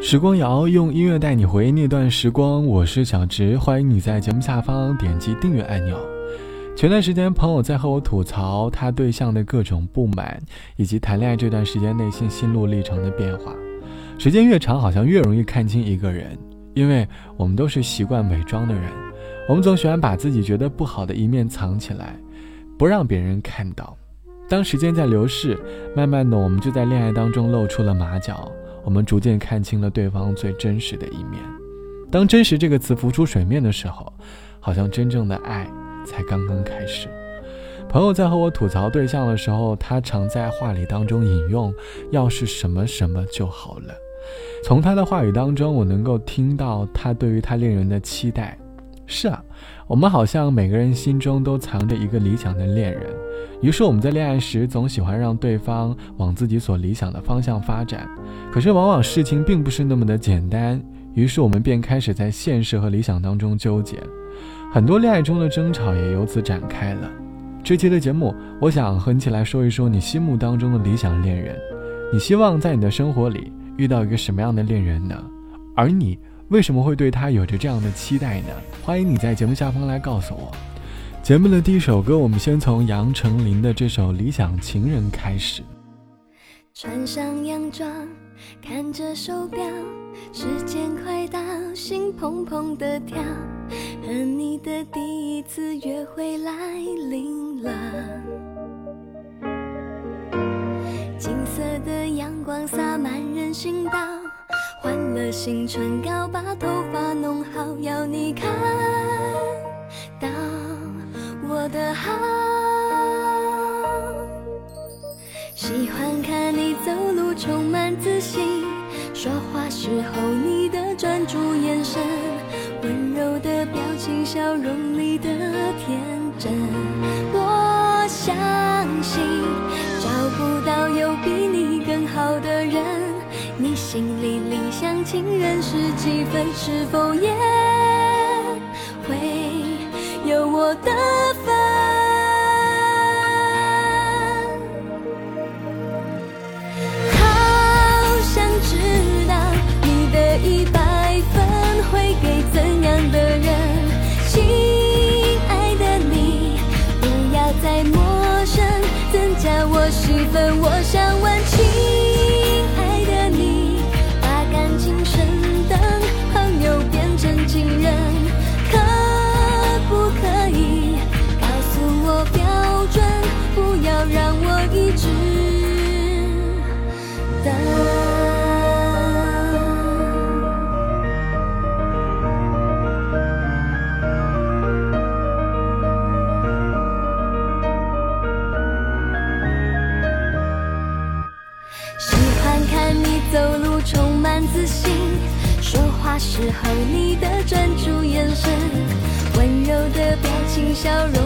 时光谣用音乐带你回忆那段时光，我是小直，欢迎你在节目下方点击订阅按钮。前段时间，朋友在和我吐槽他对象的各种不满，以及谈恋爱这段时间内心心路历程的变化。时间越长，好像越容易看清一个人，因为我们都是习惯伪装的人，我们总喜欢把自己觉得不好的一面藏起来，不让别人看到。当时间在流逝，慢慢的，我们就在恋爱当中露出了马脚。我们逐渐看清了对方最真实的一面。当“真实”这个词浮出水面的时候，好像真正的爱才刚刚开始。朋友在和我吐槽对象的时候，他常在话里当中引用“要是什么什么就好了”。从他的话语当中，我能够听到他对于他恋人的期待。是啊，我们好像每个人心中都藏着一个理想的恋人。于是我们在恋爱时总喜欢让对方往自己所理想的方向发展，可是往往事情并不是那么的简单。于是我们便开始在现实和理想当中纠结，很多恋爱中的争吵也由此展开了。这期的节目，我想和你一起来说一说你心目当中的理想恋人。你希望在你的生活里遇到一个什么样的恋人呢？而你为什么会对他有着这样的期待呢？欢迎你在节目下方来告诉我。节目的第一首歌，我们先从杨丞琳的这首《理想情人》开始。穿上洋装，看着手表，时间快到，心砰砰的跳，和你的第一次约会来临了。金色的阳光洒满人行道，了新唇膏，把头发弄好，要你看到。我的好，喜欢看你走路充满自信，说话时候你的专注眼神，温柔的表情，笑容里的天真。我相信找不到有比你更好的人，心里理想情人是几分？是否也会？有我的份，好想知道你的一百分会给怎样的人？亲爱的你，不要再陌生，增加我戏份。我想问，笑容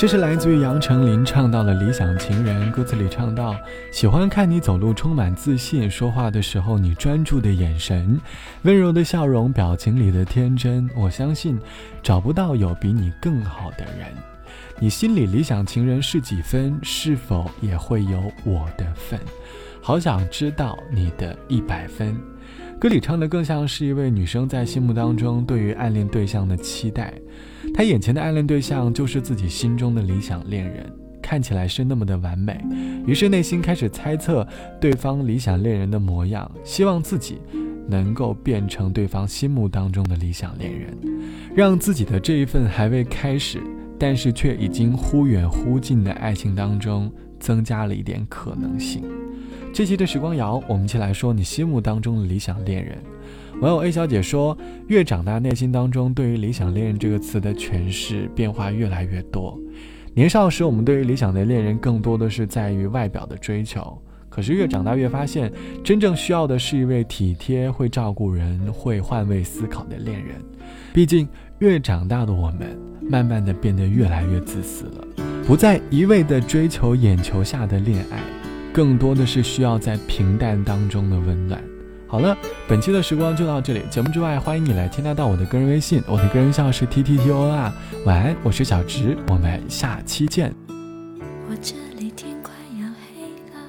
这是来自于杨丞琳唱到了《理想情人》，歌词里唱到：喜欢看你走路充满自信，说话的时候你专注的眼神，温柔的笑容，表情里的天真。我相信找不到有比你更好的人。你心里理想情人是几分？是否也会有我的份？好想知道你的一百分。歌里唱的更像是一位女生在心目当中对于暗恋对象的期待。她眼前的暗恋对象就是自己心中的理想恋人，看起来是那么的完美，于是内心开始猜测对方理想恋人的模样，希望自己能够变成对方心目当中的理想恋人，让自己的这一份还未开始，但是却已经忽远忽近的爱情当中增加了一点可能性。这期的时光谣，我们一起来说你心目当中的理想恋人。网友 A 小姐说：“越长大，内心当中对于‘理想恋人’这个词的诠释变化越来越多。年少时，我们对于理想的恋人更多的是在于外表的追求。可是越长大，越发现真正需要的是一位体贴、会照顾人、会换位思考的恋人。毕竟，越长大的我们，慢慢的变得越来越自私了，不再一味的追求眼球下的恋爱，更多的是需要在平淡当中的温暖。”好了，本期的时光就到这里。节目之外，欢迎你来添加到我的个人微信，我的个人号是 T T T O R。晚安，我是小直，我们下期见。我这里天快要黑了，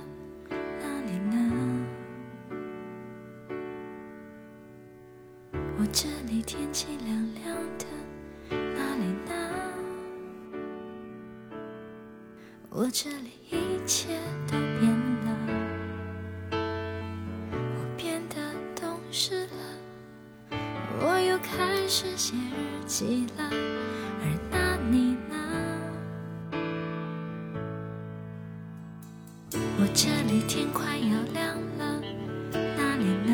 哪里呢？我这里天气凉凉的，哪里呢？我这里一切都日记了，而那你呢？我这里天快要亮了，哪里呢？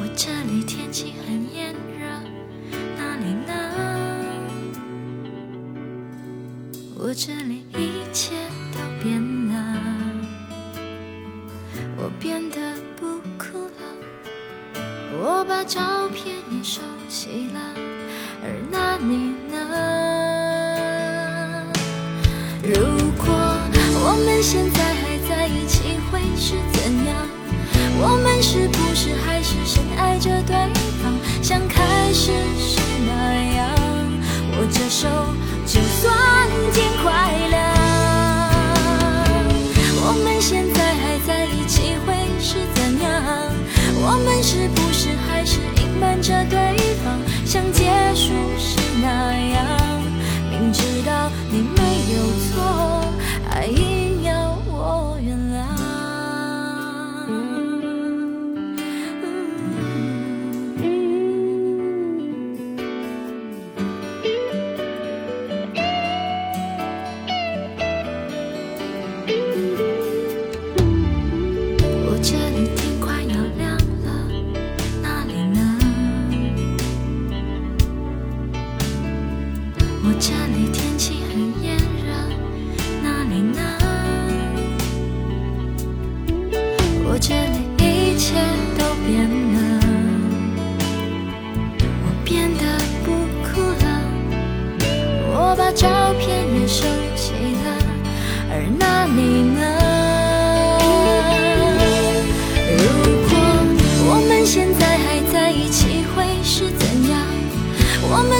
我这里天气很炎热，哪里呢？我这里照片也收起了，而那你